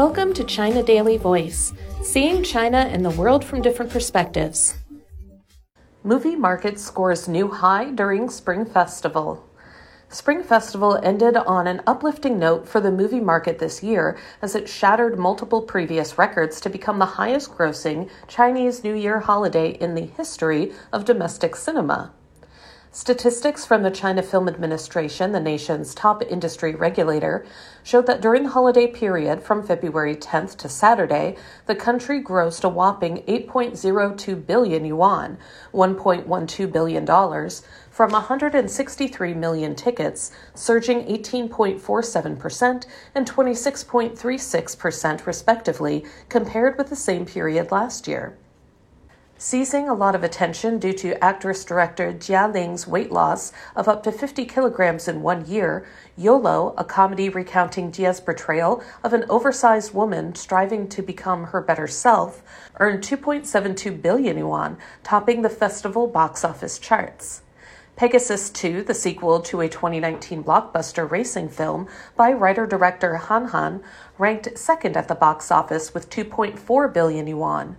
Welcome to China Daily Voice, seeing China and the world from different perspectives. Movie market scores new high during Spring Festival. Spring Festival ended on an uplifting note for the movie market this year as it shattered multiple previous records to become the highest grossing Chinese New Year holiday in the history of domestic cinema. Statistics from the China Film Administration, the nation's top industry regulator, showed that during the holiday period from February 10th to Saturday, the country grossed a whopping 8.02 billion yuan, $1.12 billion, from 163 million tickets, surging 18.47% and 26.36% respectively, compared with the same period last year. Seizing a lot of attention due to actress director Jia Ling's weight loss of up to 50 kilograms in one year, YOLO, a comedy recounting Jia's portrayal of an oversized woman striving to become her better self, earned 2.72 billion yuan, topping the festival box office charts. Pegasus 2, the sequel to a 2019 blockbuster racing film by writer director Han Han, ranked second at the box office with 2.4 billion yuan.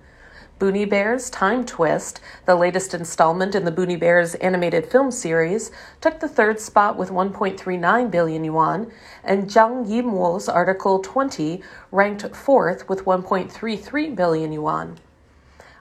Boonie Bears Time Twist, the latest installment in the Boonie Bears animated film series, took the third spot with 1.39 billion yuan, and Zhang Yimou's Article 20 ranked fourth with 1.33 billion yuan.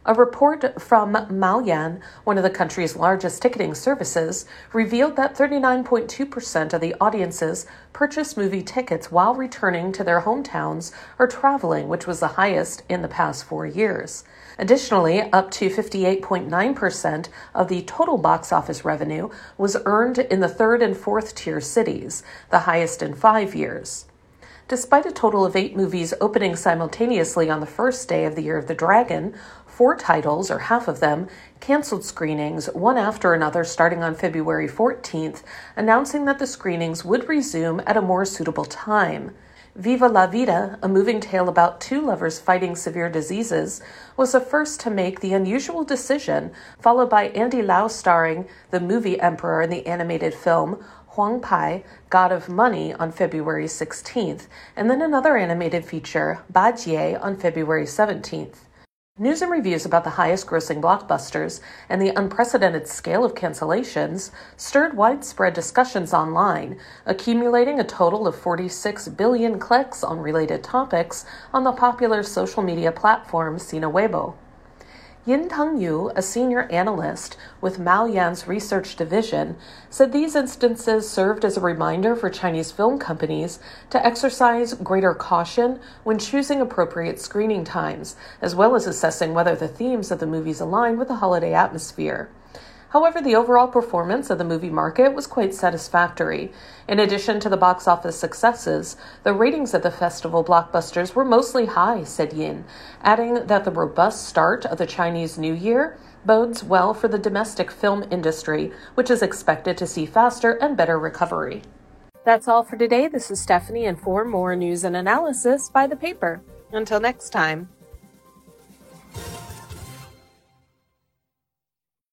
A report from Maoyan, one of the country's largest ticketing services, revealed that 39.2% of the audiences purchased movie tickets while returning to their hometowns or traveling, which was the highest in the past four years. Additionally, up to 58.9% of the total box office revenue was earned in the third and fourth tier cities, the highest in five years. Despite a total of eight movies opening simultaneously on the first day of the Year of the Dragon, four titles, or half of them, canceled screenings one after another starting on February 14th, announcing that the screenings would resume at a more suitable time. Viva la Vida, a moving tale about two lovers fighting severe diseases, was the first to make the unusual decision, followed by Andy Lau starring the movie Emperor in the animated film Huang Pai, God of Money, on February 16th, and then another animated feature, Bajie, on February 17th. News and reviews about the highest grossing blockbusters and the unprecedented scale of cancellations stirred widespread discussions online, accumulating a total of 46 billion clicks on related topics on the popular social media platform Sina Weibo. Yin Yu, a senior analyst with Maoyan's research division, said these instances served as a reminder for Chinese film companies to exercise greater caution when choosing appropriate screening times, as well as assessing whether the themes of the movies align with the holiday atmosphere. However, the overall performance of the movie market was quite satisfactory. In addition to the box office successes, the ratings of the festival blockbusters were mostly high, said Yin, adding that the robust start of the Chinese New Year bodes well for the domestic film industry, which is expected to see faster and better recovery. That's all for today. This is Stephanie, and for more news and analysis, buy the paper. Until next time.